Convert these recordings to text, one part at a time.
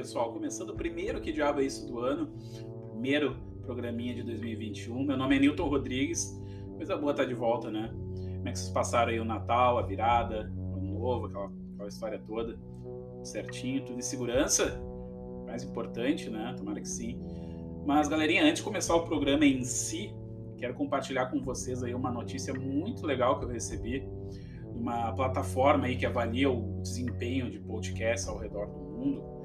pessoal? Começando o primeiro Que Diabo é Isso do ano, primeiro programinha de 2021. Meu nome é Newton Rodrigues, coisa boa estar tá de volta, né? Como é que vocês passaram aí o Natal, a virada, o Ano Novo, aquela, aquela história toda, certinho, tudo em segurança? Mais importante, né? Tomara que sim. Mas, galerinha, antes de começar o programa em si, quero compartilhar com vocês aí uma notícia muito legal que eu recebi uma plataforma aí que avalia o desempenho de podcasts ao redor do mundo.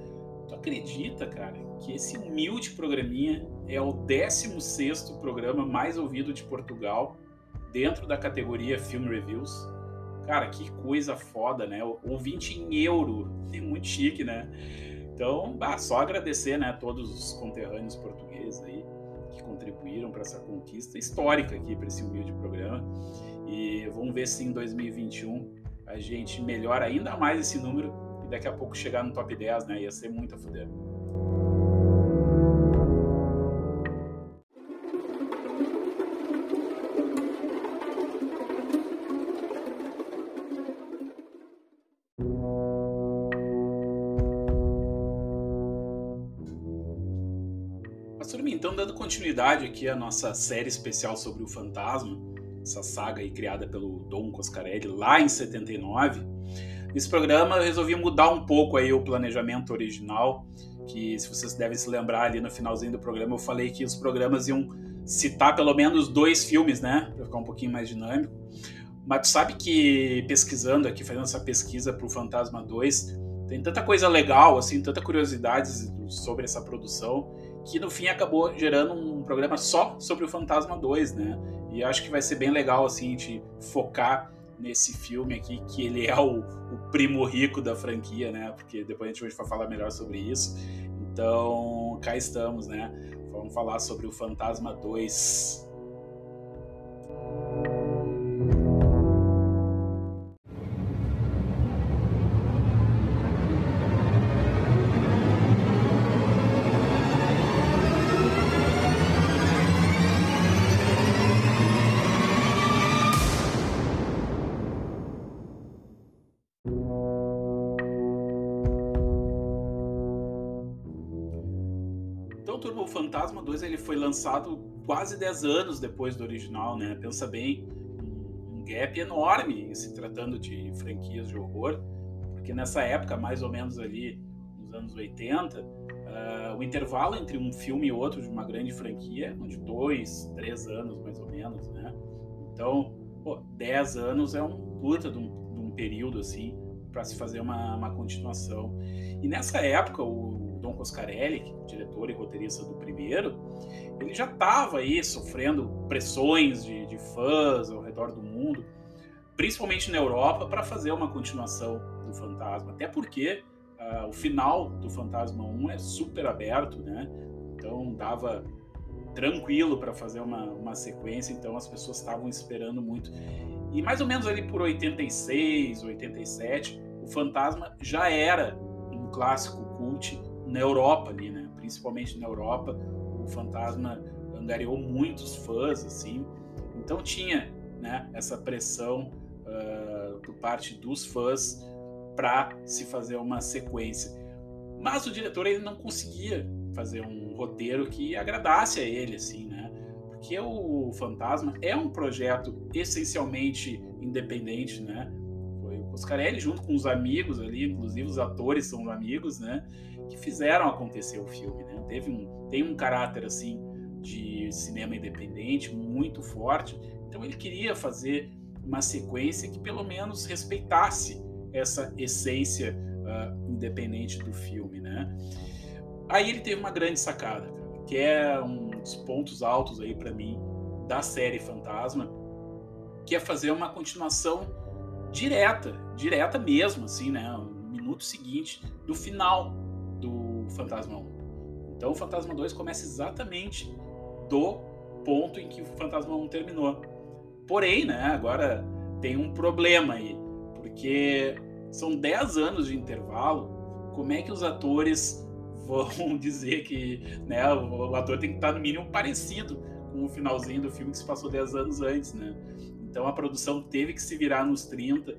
Tu acredita, cara, que esse humilde programinha é o 16 programa mais ouvido de Portugal dentro da categoria Film Reviews? Cara, que coisa foda, né? Ouvinte em euro, é muito chique, né? Então, ah, só agradecer, né, a todos os conterrâneos portugueses aí que contribuíram para essa conquista histórica aqui para esse humilde programa. E vamos ver se em 2021 a gente melhora ainda mais esse número daqui a pouco chegar no top 10, né? Ia ser muito a fuder. Então, dando continuidade aqui à nossa série especial sobre o fantasma, essa saga criada pelo Dom Coscarelli lá em 79. Nesse programa eu resolvi mudar um pouco aí o planejamento original, que se vocês devem se lembrar ali no finalzinho do programa eu falei que os programas iam citar pelo menos dois filmes, né, para ficar um pouquinho mais dinâmico. Mas tu sabe que pesquisando aqui, fazendo essa pesquisa para o Fantasma 2, tem tanta coisa legal, assim, tanta curiosidade sobre essa produção, que no fim acabou gerando um programa só sobre o Fantasma 2, né? E acho que vai ser bem legal assim a gente focar nesse filme aqui, que ele é o, o, primo rico da franquia, né? Porque depois a gente vai falar melhor sobre isso. Então, cá estamos, né? Vamos falar sobre o Fantasma 2. 2 ele foi lançado quase 10 anos depois do original, né? Pensa bem, um gap enorme se tratando de franquias de horror, porque nessa época, mais ou menos ali nos anos 80, uh, ah, o intervalo entre um filme e outro de uma grande franquia de dois, três anos mais ou menos, né? Então, pô, 10 anos é um puta de um, de um período assim para se fazer uma, uma continuação. E nessa época, o Don Coscarelli, diretor e roteirista do primeiro, ele já estava aí sofrendo pressões de, de, fãs ao redor do mundo, principalmente na Europa, para fazer uma continuação do Fantasma. Até porque uh, o final do Fantasma 1 é super aberto, né? Então dava tranquilo para fazer uma, uma sequência, então as pessoas estavam esperando muito. E mais ou menos ali por 86, 87, o Fantasma já era um clássico cult na Europa ali, né? Principalmente na Europa, o Fantasma angariou muitos fãs, assim. Então tinha, né? Essa pressão uh, por parte dos fãs para se fazer uma sequência. Mas o diretor ele não conseguia fazer um roteiro que agradasse a ele, assim, né? Porque o Fantasma é um projeto essencialmente independente, né? Foi o Coscarelli junto com os amigos ali, inclusive os atores são amigos, né? Que fizeram acontecer o filme, né? Teve um, tem um caráter assim de cinema independente muito forte, então ele queria fazer uma sequência que pelo menos respeitasse essa essência uh, independente do filme, né? Aí ele teve uma grande sacada, que é um dos pontos altos aí para mim da série Fantasma, que é fazer uma continuação direta, direta mesmo, assim, né? No minuto seguinte do final Fantasma 1. Então o Fantasma 2 começa exatamente do ponto em que o Fantasma 1 terminou. Porém, né, agora tem um problema aí, porque são 10 anos de intervalo. Como é que os atores vão dizer que né, o ator tem que estar no mínimo parecido com o finalzinho do filme que se passou 10 anos antes, né? Então a produção teve que se virar nos 30,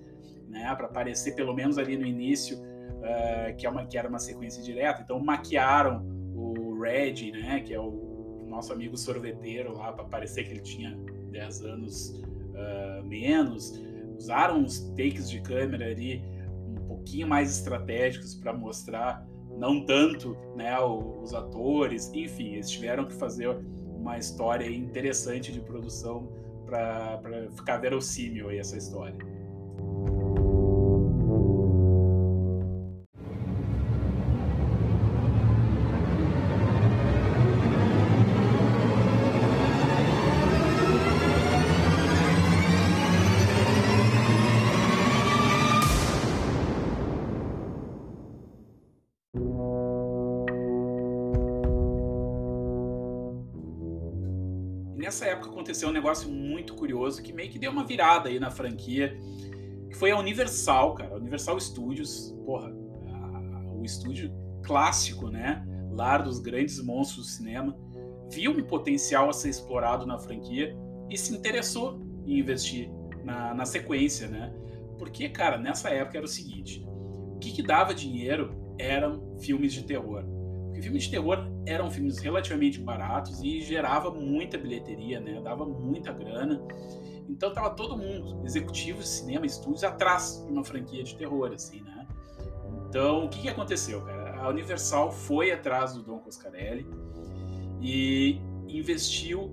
né, para aparecer pelo menos ali no início uh, que, é uma, que era uma sequência direta. Então maquiaram o Red, né, que é o nosso amigo sorveteiro lá, para parecer que ele tinha 10 anos uh, menos. Usaram uns takes de câmera ali um pouquinho mais estratégicos para mostrar não tanto né, os atores, enfim, eles tiveram que fazer uma história interessante de produção para ficar verossímil essa história. Nessa época aconteceu um negócio muito curioso que meio que deu uma virada aí na franquia, que foi a Universal, cara. Universal Studios, porra, a, o estúdio clássico, né? Lar dos grandes monstros do cinema, viu um potencial a ser explorado na franquia e se interessou em investir na, na sequência, né? Porque, cara, nessa época era o seguinte: o que, que dava dinheiro eram filmes de terror porque filmes de terror eram filmes relativamente baratos e gerava muita bilheteria, né? Dava muita grana. Então tava todo mundo, executivos de cinema, estúdios, atrás de uma franquia de terror, assim, né? Então, o que, que aconteceu, cara? A Universal foi atrás do Don Coscarelli e investiu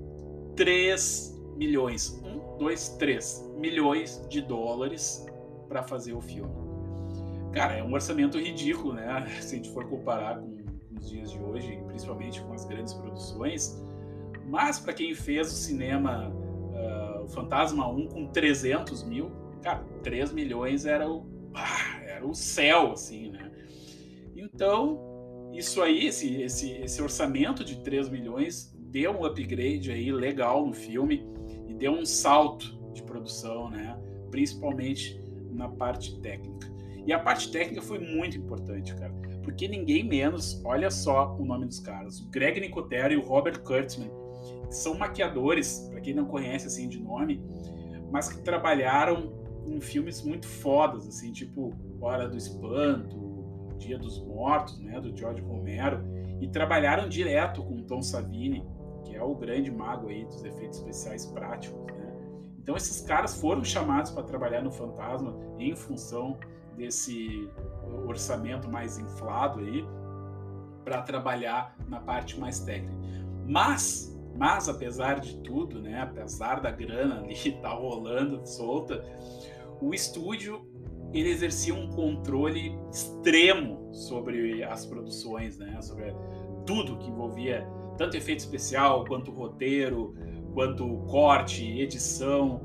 3 milhões, 1, 2, 3 milhões de dólares para fazer o filme. Cara, é um orçamento ridículo, né? Se a gente for comparar com nos dias de hoje, principalmente com as grandes produções. Mas para quem fez o cinema uh, o Fantasma 1 com 300 mil, cara, 3 milhões era o, ah, era o céu, assim, né? Então, isso aí, esse, esse, esse orçamento de 3 milhões deu um upgrade aí legal no filme e deu um salto de produção, né? Principalmente na parte técnica. E a parte técnica foi muito importante, cara porque ninguém menos, olha só o nome dos caras, o Greg Nicotero e o Robert Kurtzman, são maquiadores, para quem não conhece assim de nome, mas que trabalharam em filmes muito fodas, assim, tipo Hora do Espanto, Dia dos Mortos, né, do George Romero, e trabalharam direto com Tom Savini, que é o grande mago aí dos efeitos especiais práticos, né? Então esses caras foram chamados para trabalhar no Fantasma em função desse orçamento mais inflado aí para trabalhar na parte mais técnica. Mas, mas apesar de tudo, né, apesar da grana ali tá rolando solta, o estúdio ele exercia um controle extremo sobre as produções, né, sobre tudo que envolvia tanto efeito especial quanto roteiro, quanto corte, edição.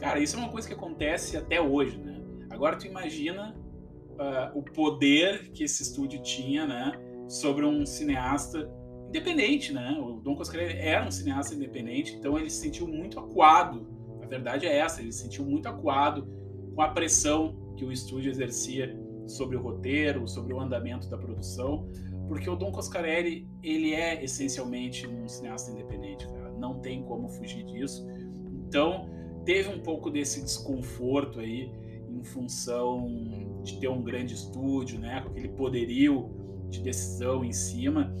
Cara, isso é uma coisa que acontece até hoje, né? Agora tu imagina uh, o poder que esse estúdio tinha, né, sobre um cineasta independente, né? O Don Coscarelli era um cineasta independente, então ele se sentiu muito acuado. A verdade é essa, ele se sentiu muito acuado com a pressão que o estúdio exercia sobre o roteiro, sobre o andamento da produção, porque o Don Coscarelli ele é essencialmente um cineasta independente, cara. Não tem como fugir disso. Então teve um pouco desse desconforto aí em função de ter um grande estúdio, né, com aquele poderio de decisão em cima.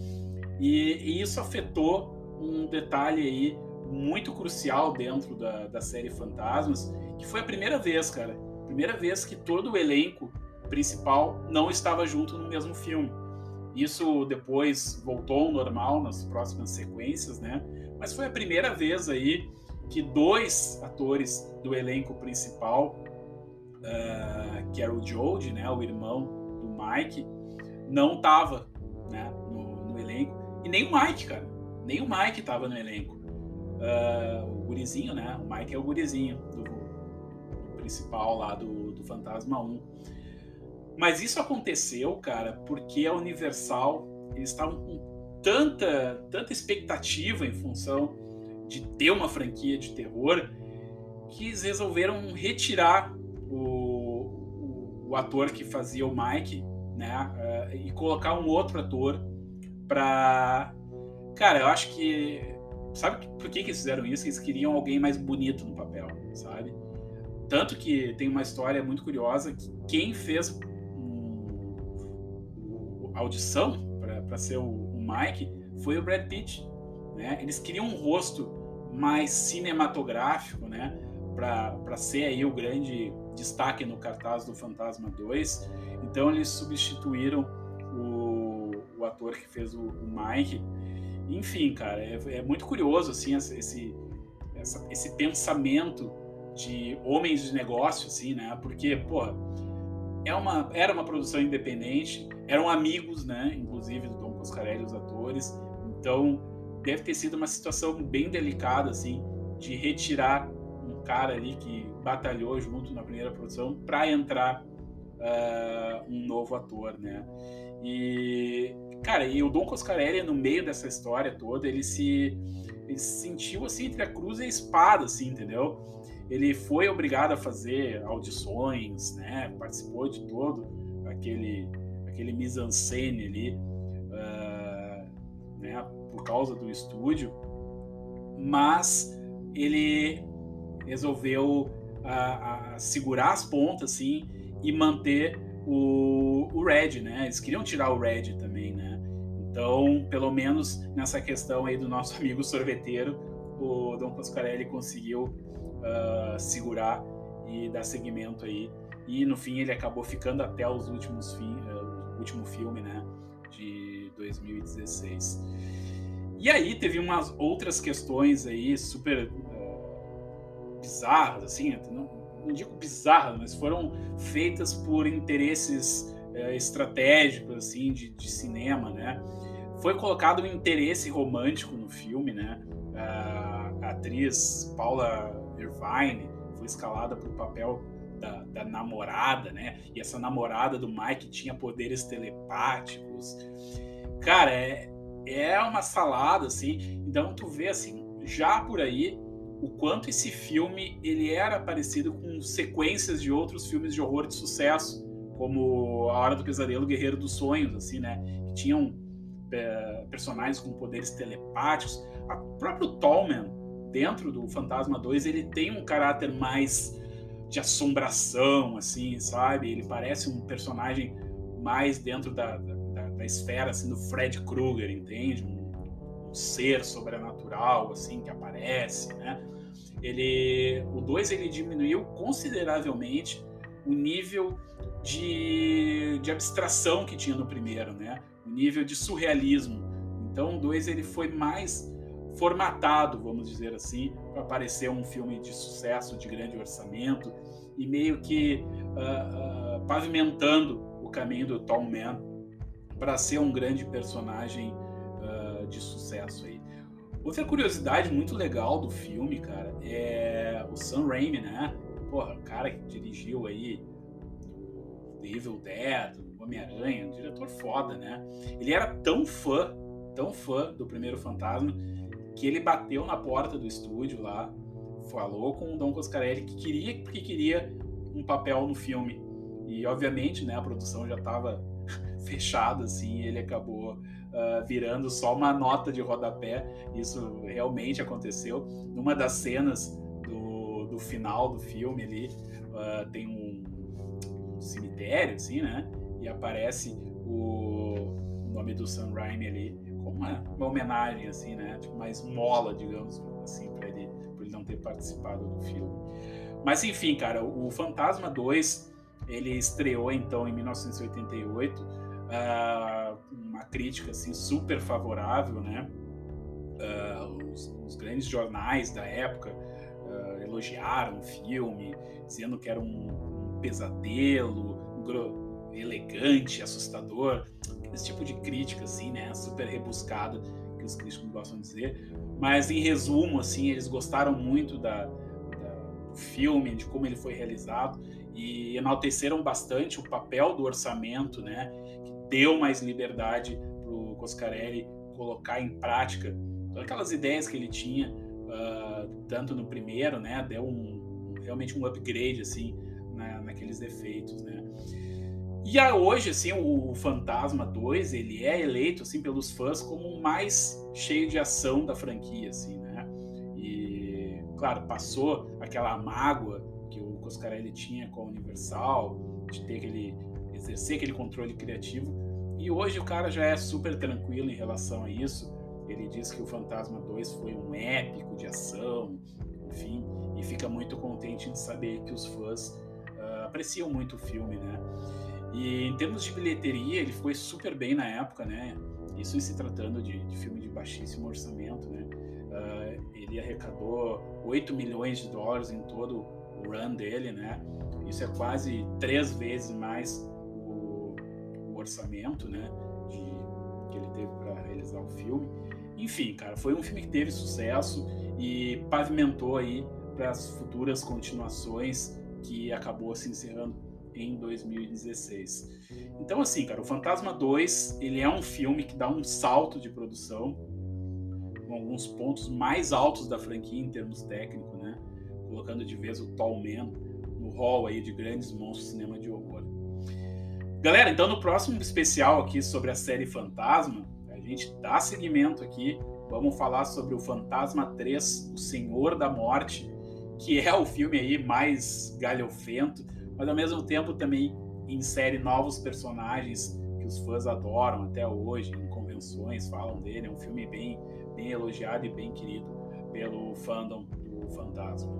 E, e isso afetou um detalhe aí muito crucial dentro da, da série Fantasmas, que foi a primeira vez, cara, primeira vez que todo o elenco principal não estava junto no mesmo filme. Isso depois voltou ao normal nas próximas sequências, né? Mas foi a primeira vez aí que dois atores do elenco principal uh, que era o Jody, né, o irmão do Mike, não estava né, no, no, elenco. E nem o Mike, cara. Nem o Mike estava no elenco. Uh, o gurizinho, né? O Mike é o gurizinho do, do principal lá do, do Fantasma 1. Mas isso aconteceu, cara, porque a Universal eles estavam com tanta, tanta expectativa em função de ter uma franquia de terror que eles resolveram retirar o ator que fazia o Mike, né? Uh, e colocar um outro ator para. Cara, eu acho que. Sabe por que, que eles fizeram isso? Eles queriam alguém mais bonito no papel, sabe? Tanto que tem uma história muito curiosa que quem fez um, audição para ser o, o, Mike foi o Brad Pitt. Né? Eles queriam um rosto mais cinematográfico, né? Para ser aí o grande destaque no cartaz do Fantasma 2. Então eles substituíram o, o ator que fez o, o Mike. Enfim, cara, é, é, muito curioso assim esse, essa, esse pensamento de homens de negócio, assim, né? Porque, pô, é uma, era uma produção independente, eram amigos, né? Inclusive do Dom Coscarelli, os atores. Então, deve ter sido uma situação bem delicada, assim, de retirar cara ali que batalhou junto na primeira produção para entrar uh, um novo ator, né? E, cara, e o Dom Coscarelli, no meio dessa história toda, ele se, ele se sentiu, assim, entre a cruz e a espada, assim, entendeu? Ele foi obrigado a fazer audições, né? Participou de todo aquele, aquele mise-en-scène ali, uh, né? Por causa do estúdio, mas ele resolveu uh, uh, segurar as pontas, assim, e manter o, o Red, né? Eles queriam tirar o Red também, né? Então, pelo menos nessa questão aí do nosso amigo sorveteiro, o Dom Pasquarelli conseguiu uh, segurar e dar seguimento aí. E no fim ele acabou ficando até os últimos fim, uh, último filme, né? De 2016. E aí teve umas outras questões aí super bizarras, assim, não, não digo bizarras, mas foram feitas por interesses uh, estratégicos, assim, de, de, cinema, né? Foi colocado um interesse romântico no filme, né? A atriz Paula Irvine foi escalada para o papel da, da, namorada, né? E essa namorada do Mike tinha poderes telepáticos. Cara, é, é uma salada, assim. Então tu vê, assim, já por aí, o quanto esse filme ele era parecido com sequências de outros filmes de horror de sucesso, como A Hora do Pesadelo, Guerreiro dos Sonhos, assim, né? Que tinham é, personagens com poderes telepáticos. O próprio Tallman, dentro do Fantasma 2, ele tem um caráter mais de assombração, assim, sabe? Ele parece um personagem mais dentro da, da, da esfera, assim, do Fred Krueger, entende? Um, ser sobrenatural, assim, que aparece, né? Ele, o 2, ele diminuiu consideravelmente o nível de, de abstração que tinha no primeiro, né? O nível de surrealismo. Então, o 2, ele foi mais formatado, vamos dizer assim, para parecer um filme de sucesso, de grande orçamento e meio que uh, uh, pavimentando o caminho do Tom Man para ser um grande personagem de sucesso aí. Outra curiosidade muito legal do filme, cara, é o Sam Raimi, né? Porra, o cara que dirigiu aí The Evil Dead, Homem-Aranha, um diretor foda, né? Ele era tão fã, tão fã do primeiro Fantasma, que ele bateu na porta do estúdio lá, falou com o Dom Coscarelli que queria, porque queria um papel no filme. E obviamente, né, a produção já estava fechada, assim, ele acabou uh, virando só uma nota de rodapé. Isso realmente aconteceu. Numa das cenas do, do final do filme ali, uh, tem um, cemitério, assim, né? E aparece o, nome do Sam Raimi ali uma, uma homenagem, assim, né? Tipo, mais mola, digamos assim, para ele, pra ele não ter participado do filme. Mas enfim, cara, o Fantasma 2 ele estreou então em 1988, uh, uma crítica assim super favorável, né? Uh, os, os, grandes jornais da época uh, elogiaram o filme, dizendo que era um, um pesadelo, elegante, assustador esse tipo de crítica, assim, né? Super rebuscada, que os críticos gostam de dizer. Mas, em resumo, assim, eles gostaram muito da, da, do filme, de como ele foi realizado e enalteceram bastante o papel do orçamento, né? Deu mais liberdade para o Coscarelli colocar em prática todas aquelas ideias que ele tinha, uh, tanto no primeiro, né? Deu um, realmente um upgrade, assim, na, naqueles efeitos, né? E hoje, assim, o Fantasma 2, ele é eleito, assim, pelos fãs como o mais cheio de ação da franquia, assim, né? E, claro, passou aquela mágoa que o Coscarelli tinha com a Universal, de ter aquele, exercer aquele controle criativo, E hoje o cara já é super tranquilo em relação a isso. Ele diz que o Fantasma 2 foi um épico de ação, enfim, e fica muito contente em saber que os fãs uh, apreciam muito o filme, né? E em termos de bilheteria, ele foi super bem na época, né? Isso em se tratando de, de filme de baixíssimo orçamento, né? Uh, ele arrecadou 8 milhões de dólares em todo o run dele, né? Isso é quase três vezes mais orçamento, né? De, que ele teve para realizar o filme. Enfim, cara, foi um filme que teve sucesso e pavimentou aí para as futuras continuações que acabou se encerrando em 2016. Então, assim, cara, o Fantasma 2 ele é um filme que dá um salto de produção, com alguns pontos mais altos da franquia em termos técnicos, né? Colocando de vez o Tall Man no hall aí de grandes monstros cinema de horror. Galera, então no próximo especial aqui sobre a série Fantasma, a gente dá seguimento aqui, vamos falar sobre o Fantasma 3, O Senhor da Morte, que é o filme aí mais galhofento, mas ao mesmo tempo também insere novos personagens que os fãs adoram até hoje, em convenções falam dele. É um filme bem, bem elogiado e bem querido pelo fandom do Fantasma.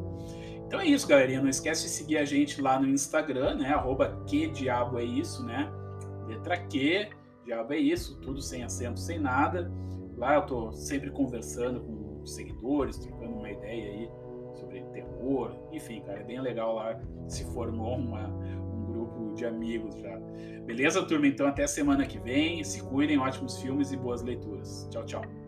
Então é isso, galerinha. Não esquece de seguir a gente lá no Instagram, né? Arroba que diabo é isso, né? Letra Q, diabo é isso, tudo sem acento, sem nada. Lá eu tô sempre conversando com seguidores, trocando uma ideia aí sobre terror, enfim, cara, é bem legal lá. Se formou uma, um grupo de amigos já. Beleza, turma? Então até semana que vem. Se cuidem, ótimos filmes e boas leituras. Tchau, tchau.